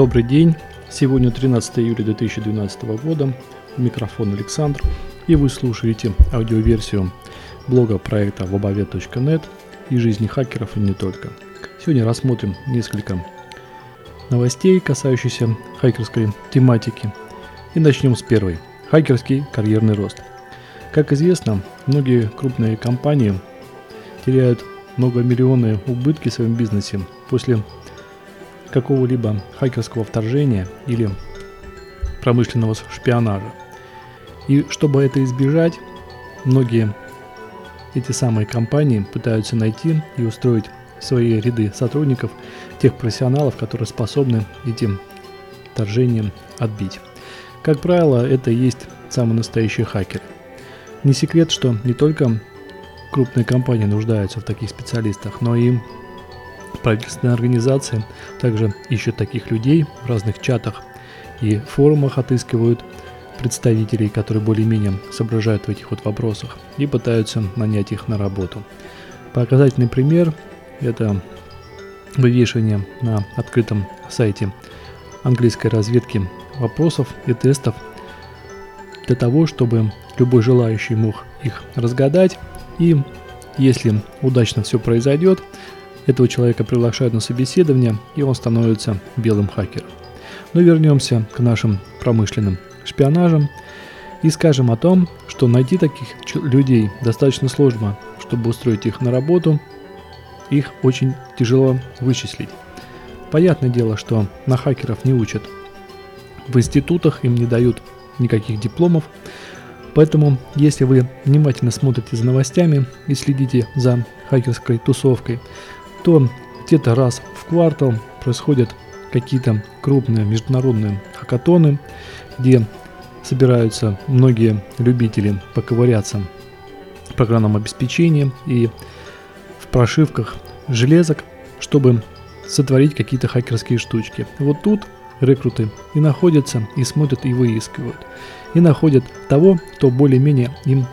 Добрый день. Сегодня 13 июля 2012 года. Микрофон Александр. И вы слушаете аудиоверсию блога проекта weboved.net и жизни хакеров и не только. Сегодня рассмотрим несколько новостей, касающихся хакерской тематики. И начнем с первой. Хакерский карьерный рост. Как известно, многие крупные компании теряют многомиллионные убытки в своем бизнесе после какого-либо хакерского вторжения или промышленного шпионажа. И чтобы это избежать, многие эти самые компании пытаются найти и устроить в свои ряды сотрудников тех профессионалов, которые способны этим вторжением отбить. Как правило, это и есть самые настоящие хакеры. Не секрет, что не только крупные компании нуждаются в таких специалистах, но и правительственные организации также ищут таких людей в разных чатах и форумах отыскивают представителей, которые более-менее соображают в этих вот вопросах и пытаются нанять их на работу. Показательный пример – это вывешивание на открытом сайте английской разведки вопросов и тестов для того, чтобы любой желающий мог их разгадать и если удачно все произойдет, этого человека приглашают на собеседование, и он становится белым хакером. Но вернемся к нашим промышленным шпионажам и скажем о том, что найти таких людей достаточно сложно, чтобы устроить их на работу, их очень тяжело вычислить. Понятное дело, что на хакеров не учат. В институтах им не дают никаких дипломов, поэтому если вы внимательно смотрите за новостями и следите за хакерской тусовкой, то где-то раз в квартал происходят какие-то крупные международные хакатоны, где собираются многие любители поковыряться в программном обеспечении и в прошивках железок, чтобы сотворить какие-то хакерские штучки. Вот тут рекруты и находятся, и смотрят, и выискивают. И находят того, кто более-менее им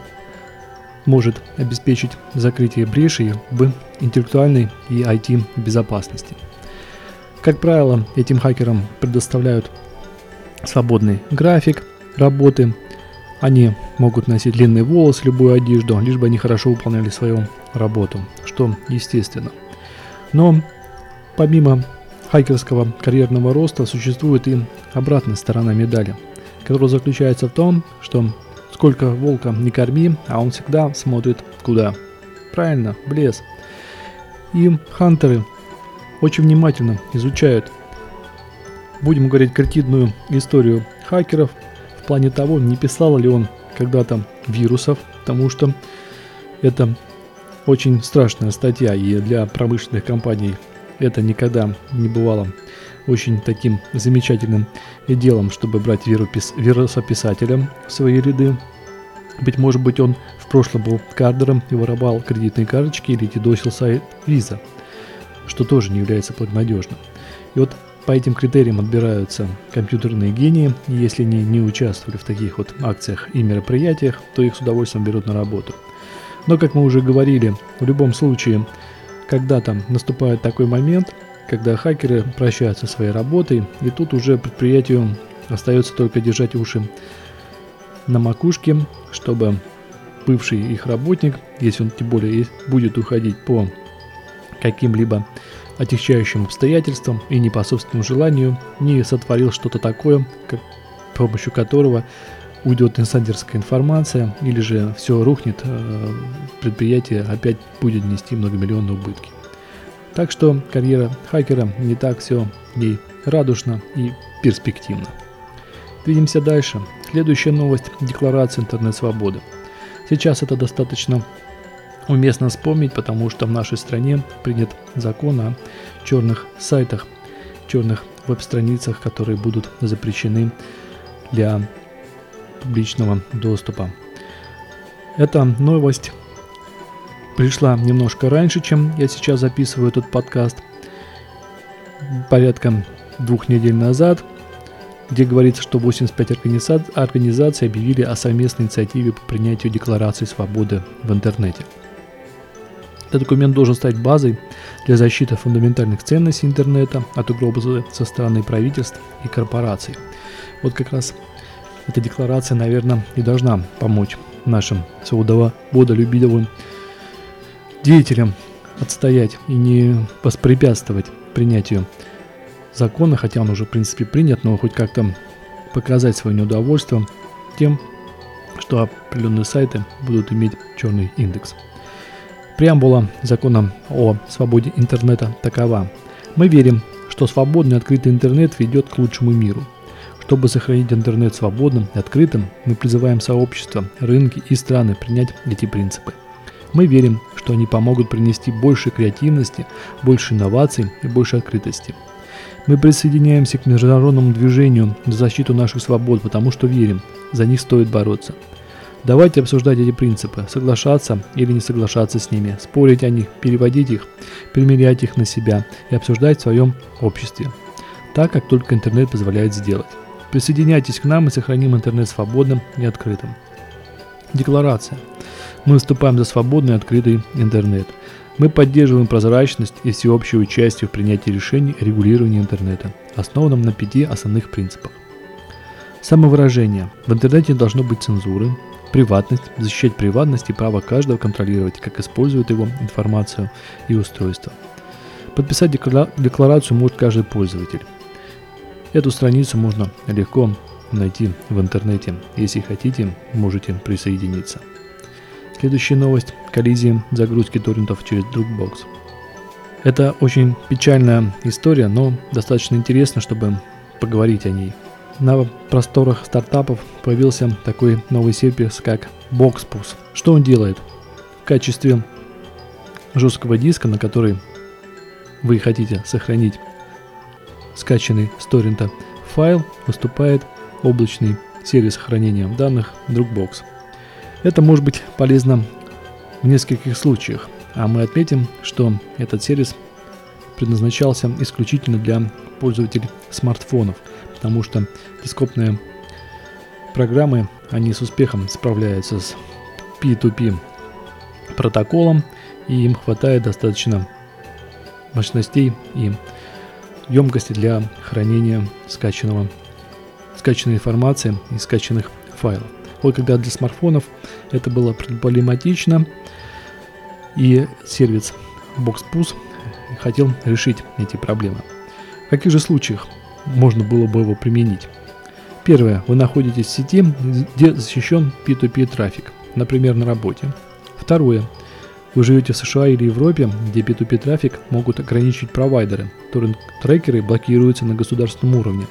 может обеспечить закрытие брешей в интеллектуальной и IT-безопасности. Как правило, этим хакерам предоставляют свободный график работы, они могут носить длинные волосы, любую одежду, лишь бы они хорошо выполняли свою работу, что естественно. Но помимо хакерского карьерного роста существует и обратная сторона медали, которая заключается в том, что Сколько волка не корми, а он всегда смотрит куда. Правильно, в лес. И хантеры очень внимательно изучают, будем говорить, кретидную историю хакеров в плане того, не писал ли он когда-то вирусов, потому что это очень страшная статья, и для промышленных компаний это никогда не бывало очень таким замечательным делом, чтобы брать вирупис, вирусописателя в свои ряды. Быть может быть он в прошлом был кардером и воровал кредитные карточки или дедосил сайт Visa, что тоже не является благонадежным. И вот по этим критериям отбираются компьютерные гении, и если они не участвовали в таких вот акциях и мероприятиях, то их с удовольствием берут на работу. Но, как мы уже говорили, в любом случае, когда там наступает такой момент – когда хакеры прощаются своей работой, и тут уже предприятию остается только держать уши на макушке, чтобы бывший их работник, если он тем более будет уходить по каким-либо отягчающим обстоятельствам и не по собственному желанию, не сотворил что-то такое, как, с помощью которого уйдет инсайдерская информация, или же все рухнет, э, предприятие опять будет нести многомиллионные убытки. Так что карьера хакера не так все ей радужно и перспективно. Двинемся дальше. Следующая новость – декларация интернет-свободы. Сейчас это достаточно уместно вспомнить, потому что в нашей стране принят закон о черных сайтах, черных веб-страницах, которые будут запрещены для публичного доступа. Эта новость пришла немножко раньше, чем я сейчас записываю этот подкаст. Порядка двух недель назад, где говорится, что 85 организаций, организаций объявили о совместной инициативе по принятию Декларации свободы в интернете. Этот документ должен стать базой для защиты фундаментальных ценностей интернета от угрозы со стороны правительств и корпораций. Вот как раз эта декларация, наверное, и должна помочь нашим свободолюбивым деятелям отстоять и не воспрепятствовать принятию закона, хотя он уже, в принципе, принят, но хоть как-то показать свое неудовольствие тем, что определенные сайты будут иметь черный индекс. Преамбула закона о свободе интернета такова. Мы верим, что свободный открытый интернет ведет к лучшему миру. Чтобы сохранить интернет свободным и открытым, мы призываем сообщества, рынки и страны принять эти принципы. Мы верим, что они помогут принести больше креативности, больше инноваций и больше открытости – мы присоединяемся к международному движению за защиту наших свобод, потому что верим, за них стоит бороться. Давайте обсуждать эти принципы, соглашаться или не соглашаться с ними, спорить о них, переводить их, примерять их на себя и обсуждать в своем обществе, так как только интернет позволяет сделать. Присоединяйтесь к нам и сохраним интернет свободным и открытым. Декларация. Мы выступаем за свободный и открытый интернет. Мы поддерживаем прозрачность и всеобщее участие в принятии решений о регулировании интернета, основанном на пяти основных принципах. Самовыражение. В интернете должно быть цензуры, приватность, защищать приватность и право каждого контролировать, как использует его информацию и устройство. Подписать декларацию может каждый пользователь. Эту страницу можно легко найти в интернете. Если хотите, можете присоединиться. Следующая новость – коллизии загрузки торрентов через Dropbox. Это очень печальная история, но достаточно интересно, чтобы поговорить о ней. На просторах стартапов появился такой новый сервис, как BoxPus. Что он делает? В качестве жесткого диска, на который вы хотите сохранить скачанный с торрента файл, выступает облачный сервис хранения данных Dropbox – это может быть полезно в нескольких случаях, а мы отметим, что этот сервис предназначался исключительно для пользователей смартфонов, потому что дископные программы, они с успехом справляются с P2P протоколом, и им хватает достаточно мощностей и емкости для хранения скачанного, скачанной информации и скачанных файлов. Вот когда для смартфонов это было проблематично, и сервис BoxPus хотел решить эти проблемы. В каких же случаях можно было бы его применить? Первое. Вы находитесь в сети, где защищен P2P трафик, например, на работе. Второе. Вы живете в США или Европе, где P2P трафик могут ограничить провайдеры. Торрент-трекеры блокируются на государственном уровне,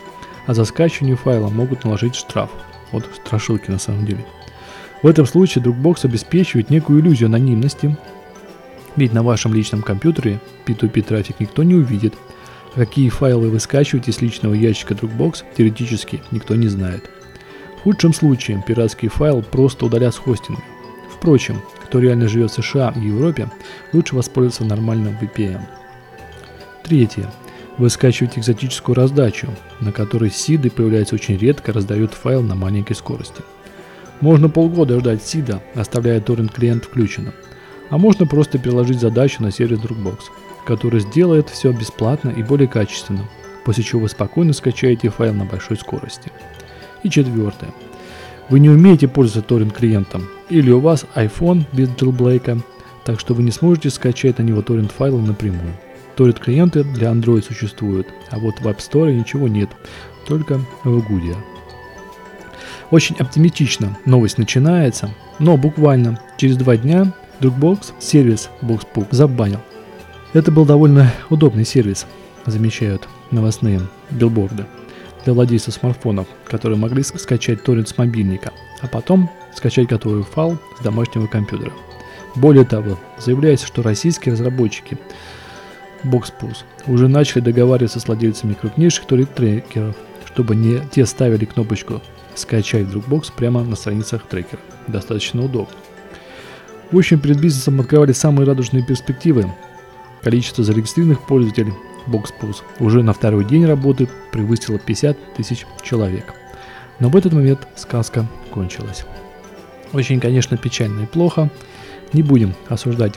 а за скачивание файла могут наложить штраф – вот страшилки на самом деле. В этом случае Dropbox обеспечивает некую иллюзию анонимности, ведь на вашем личном компьютере P2P трафик никто не увидит, а какие файлы вы скачиваете с личного ящика Dropbox теоретически никто не знает. В худшем случае пиратский файл просто удалят с хостинга. Впрочем, кто реально живет в США и Европе, лучше воспользоваться нормальным VPN. Третье. Вы скачиваете экзотическую раздачу, на которой сиды появляются очень редко, раздают файл на маленькой скорости. Можно полгода ждать сида, оставляя торрент клиент включенным. А можно просто переложить задачу на сервис Dropbox, который сделает все бесплатно и более качественно, после чего вы спокойно скачаете файл на большой скорости. И четвертое. Вы не умеете пользоваться торрент клиентом, или у вас iPhone без джилблейка, так что вы не сможете скачать на него торрент файлы напрямую. Торрент клиенты для Android существуют, а вот в App Store ничего нет, только в Google. Очень оптимистично новость начинается, но буквально через два дня Dropbox сервис BoxPoop забанил. Это был довольно удобный сервис, замечают новостные билборды для владельцев смартфонов, которые могли скачать торрент с мобильника, а потом скачать готовый файл с домашнего компьютера. Более того, заявляется, что российские разработчики BoxPus уже начали договариваться с владельцами крупнейших трекеров, чтобы не те ставили кнопочку «Скачать Dropbox» прямо на страницах трекера. Достаточно удобно. В общем, перед бизнесом открывали самые радужные перспективы. Количество зарегистрированных пользователей BoxPus уже на второй день работы превысило 50 тысяч человек. Но в этот момент сказка кончилась. Очень, конечно, печально и плохо. Не будем осуждать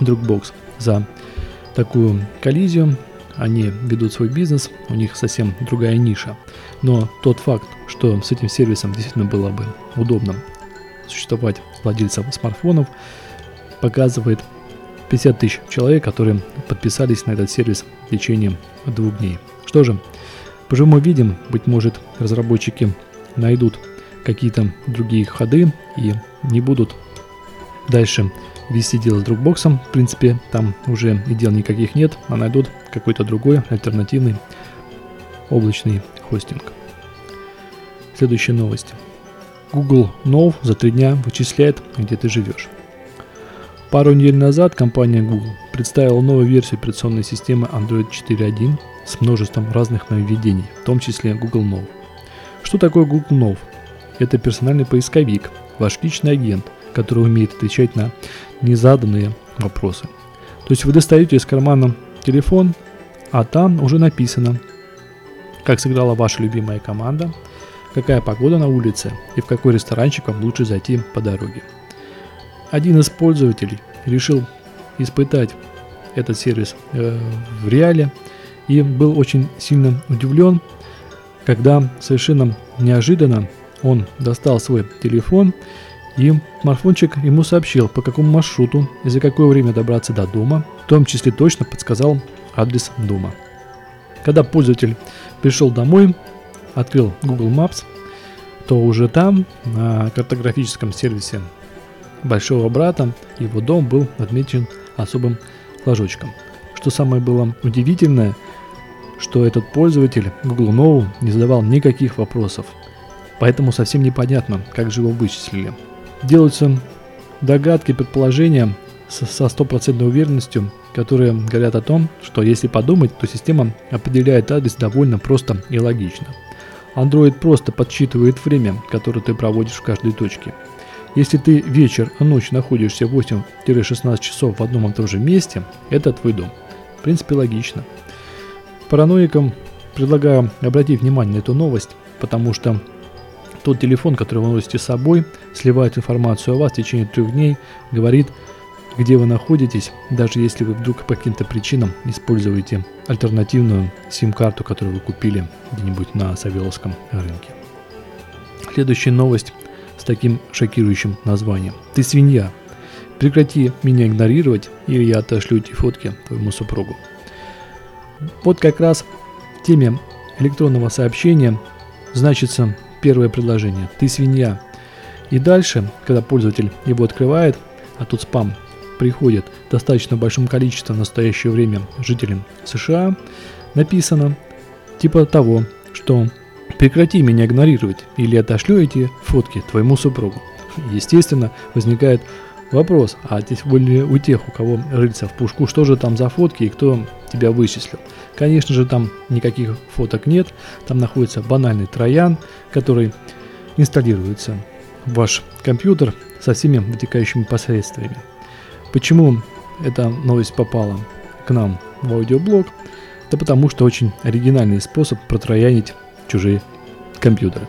Dropbox за такую коллизию. Они ведут свой бизнес, у них совсем другая ниша. Но тот факт, что с этим сервисом действительно было бы удобно существовать владельцам смартфонов, показывает 50 тысяч человек, которые подписались на этот сервис в течение двух дней. Что же, поживем увидим, быть может разработчики найдут какие-то другие ходы и не будут дальше вести дело с Dropbox. В принципе, там уже и дел никаких нет, а найдут какой-то другой альтернативный облачный хостинг. Следующая новость. Google Now за три дня вычисляет, где ты живешь. Пару недель назад компания Google представила новую версию операционной системы Android 4.1 с множеством разных нововведений, в том числе Google Now. Что такое Google Now? Это персональный поисковик, ваш личный агент, который умеет отвечать на незаданные вопросы. То есть вы достаете из кармана телефон, а там уже написано, как сыграла ваша любимая команда, какая погода на улице и в какой ресторанчик вам лучше зайти по дороге. Один из пользователей решил испытать этот сервис э, в реале и был очень сильно удивлен, когда совершенно неожиданно он достал свой телефон и смартфончик ему сообщил, по какому маршруту и за какое время добраться до дома, в том числе точно подсказал адрес дома. Когда пользователь пришел домой, открыл Google Maps, то уже там, на картографическом сервисе большого брата, его дом был отмечен особым флажочком. Что самое было удивительное, что этот пользователь Google Now не задавал никаких вопросов. Поэтому совсем непонятно, как же его вычислили. Делаются догадки, предположения со стопроцентной уверенностью, которые говорят о том, что если подумать, то система определяет адрес довольно просто и логично. Android просто подсчитывает время, которое ты проводишь в каждой точке. Если ты вечер, а ночь находишься 8-16 часов в одном и том же месте, это твой дом. В принципе, логично. Параноикам предлагаю обратить внимание на эту новость, потому что тот телефон, который вы носите с собой, сливает информацию о вас в течение трех дней, говорит, где вы находитесь, даже если вы вдруг по каким-то причинам используете альтернативную сим-карту, которую вы купили где-нибудь на Савеловском рынке. Следующая новость с таким шокирующим названием. Ты свинья. Прекрати меня игнорировать, или я отошлю эти фотки твоему супругу. Вот как раз в теме электронного сообщения значится первое предложение. Ты свинья. И дальше, когда пользователь его открывает, а тут спам приходит достаточно большом количестве в настоящее время жителям США, написано типа того, что прекрати меня игнорировать или отошлю эти фотки твоему супругу. Естественно, возникает вопрос, а здесь более у тех, у кого рыльца в пушку, что же там за фотки и кто тебя вычислил. Конечно же, там никаких фоток нет, там находится банальный троян, который инсталируется в ваш компьютер со всеми вытекающими последствиями. Почему эта новость попала к нам в аудиоблог? Да потому что очень оригинальный способ протроянить чужие компьютеры.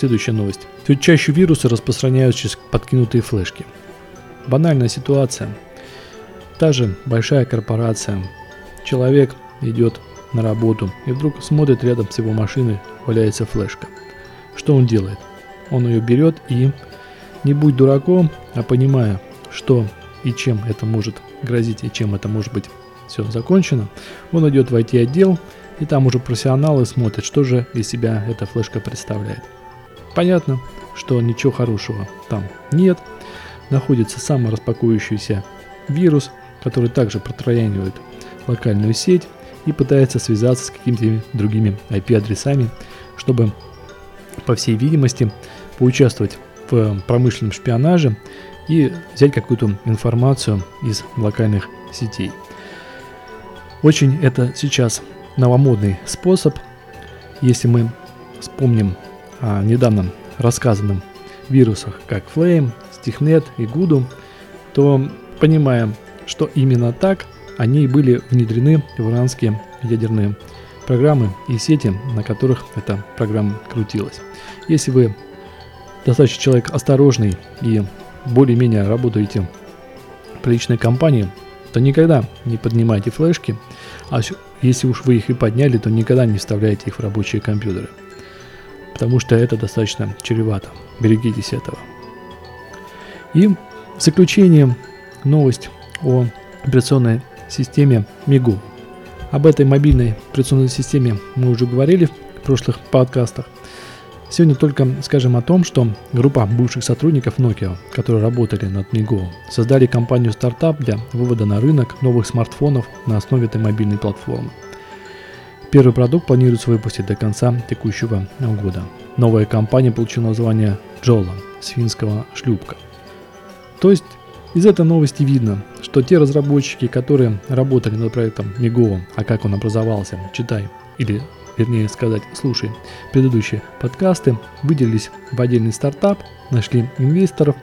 Следующая новость. Все чаще вирусы распространяются через подкинутые флешки. Банальная ситуация. Та же большая корпорация. Человек идет на работу и вдруг смотрит рядом с его машиной валяется флешка. Что он делает? Он ее берет и, не будь дураком, а понимая, что и чем это может грозить и чем это может быть все закончено, он идет в IT-отдел и там уже профессионалы смотрят, что же из себя эта флешка представляет. Понятно, что ничего хорошего там нет. Находится самораспакующийся вирус, который также протроянивает локальную сеть и пытается связаться с какими-то другими IP-адресами, чтобы, по всей видимости, поучаствовать в промышленном шпионаже и взять какую-то информацию из локальных сетей. Очень это сейчас новомодный способ. Если мы вспомним о недавно рассказанном вирусах, как Flame, Sticknet и Gudu, то понимаем, что именно так они были внедрены в иранские ядерные программы и сети, на которых эта программа крутилась. Если вы достаточно человек осторожный и более-менее работаете приличной компании, то никогда не поднимайте флешки, а если уж вы их и подняли, то никогда не вставляйте их в рабочие компьютеры. Потому что это достаточно чревато. Берегитесь этого. И в заключение новость о операционной системе Мигу. Об этой мобильной операционной системе мы уже говорили в прошлых подкастах. Сегодня только скажем о том, что группа бывших сотрудников Nokia, которые работали над Migo, создали компанию стартап для вывода на рынок новых смартфонов на основе этой мобильной платформы. Первый продукт планируется выпустить до конца текущего года. Новая компания получила название Jola с финского шлюпка. То есть из этой новости видно, что те разработчики, которые работали над проектом Migo, а как он образовался, читай, или вернее сказать, слушай предыдущие подкасты, выделились в отдельный стартап, нашли инвесторов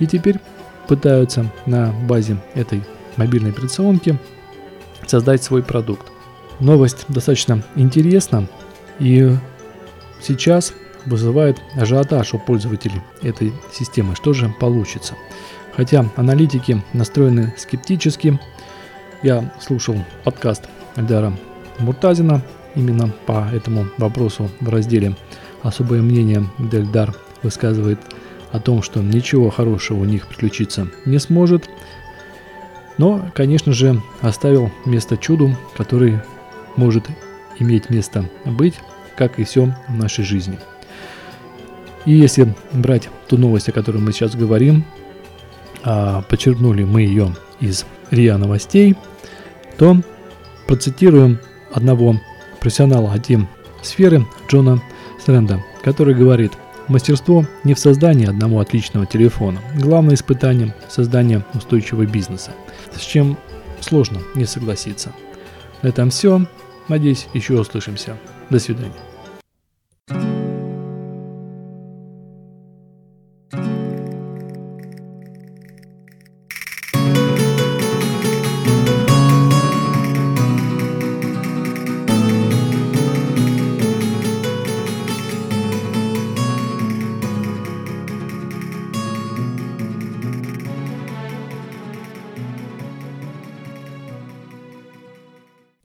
и теперь пытаются на базе этой мобильной операционки создать свой продукт. Новость достаточно интересна и сейчас вызывает ажиотаж у пользователей этой системы. Что же получится? Хотя аналитики настроены скептически, я слушал подкаст Эльдара Муртазина Именно по этому вопросу в разделе «Особое мнение» Дельдар высказывает о том, что ничего хорошего у них приключиться не сможет, но, конечно же, оставил место чуду, который может иметь место быть, как и все в нашей жизни. И если брать ту новость, о которой мы сейчас говорим, а подчеркнули мы ее из РИА Новостей, то процитируем одного профессионала один сферы Джона Стрэнда, который говорит, мастерство не в создании одного отличного телефона. Главное испытание – создание устойчивого бизнеса, с чем сложно не согласиться. На этом все. Надеюсь, еще услышимся. До свидания.